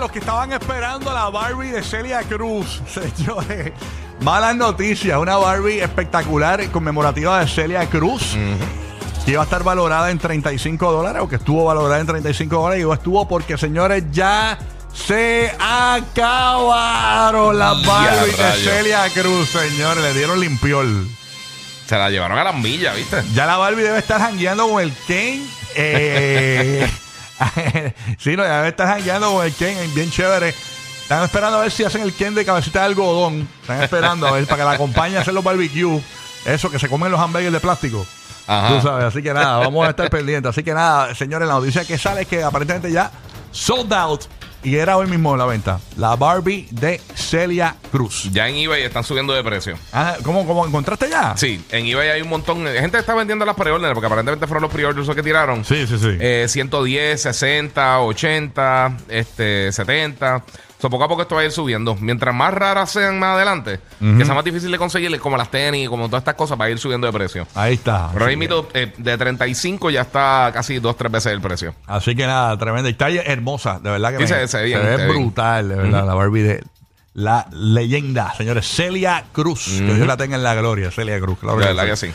los que estaban esperando la Barbie de Celia Cruz. Señores, malas noticias. Una Barbie espectacular conmemorativa de Celia Cruz. Que iba a estar valorada en 35 dólares, o que estuvo valorada en 35 dólares. Y estuvo porque, señores, ya se acabaron las Barbie de. Celia Cruz, señores. Le dieron limpiol. Se la llevaron a la milla, ¿viste? Ya la Barbie debe estar jangueando con el Ken. Eh, sí, no, ya estar jangueando con el Ken, bien chévere. Están esperando a ver si hacen el Ken de cabecita de algodón. Están esperando a ver para que la acompañe a hacer los barbecue. Eso, que se comen los hamburgues de plástico. Ajá. Tú sabes, así que nada, vamos a estar pendientes. Así que nada, señores, la noticia que sale es que aparentemente ya sold out. Y era hoy mismo la venta. La Barbie de Celia Cruz. Ya en eBay están subiendo de precio. Ah, ¿cómo, ¿Cómo encontraste ya? Sí, en eBay hay un montón. de gente está vendiendo las preórdenes porque aparentemente fueron los preorders que tiraron. Sí, sí, sí. Eh, 110, 60, 80, este, 70. So, poco a poco esto va a ir subiendo. Mientras más raras sean más adelante, que sea más difícil de conseguir, como las tenis, como todas estas cosas, va a ir subiendo de precio. Ahí está. Pero ahí mismo, eh, de 35 ya está casi dos, tres veces el precio. Así que nada, tremenda. Y está hermosa, de verdad que Sí, me- se- se bien, ve se ve bien. brutal, de verdad, la Barbie de la leyenda, señores. Celia Cruz. Que Dios la tenga en la gloria, Celia Cruz. claro que verdad que sí.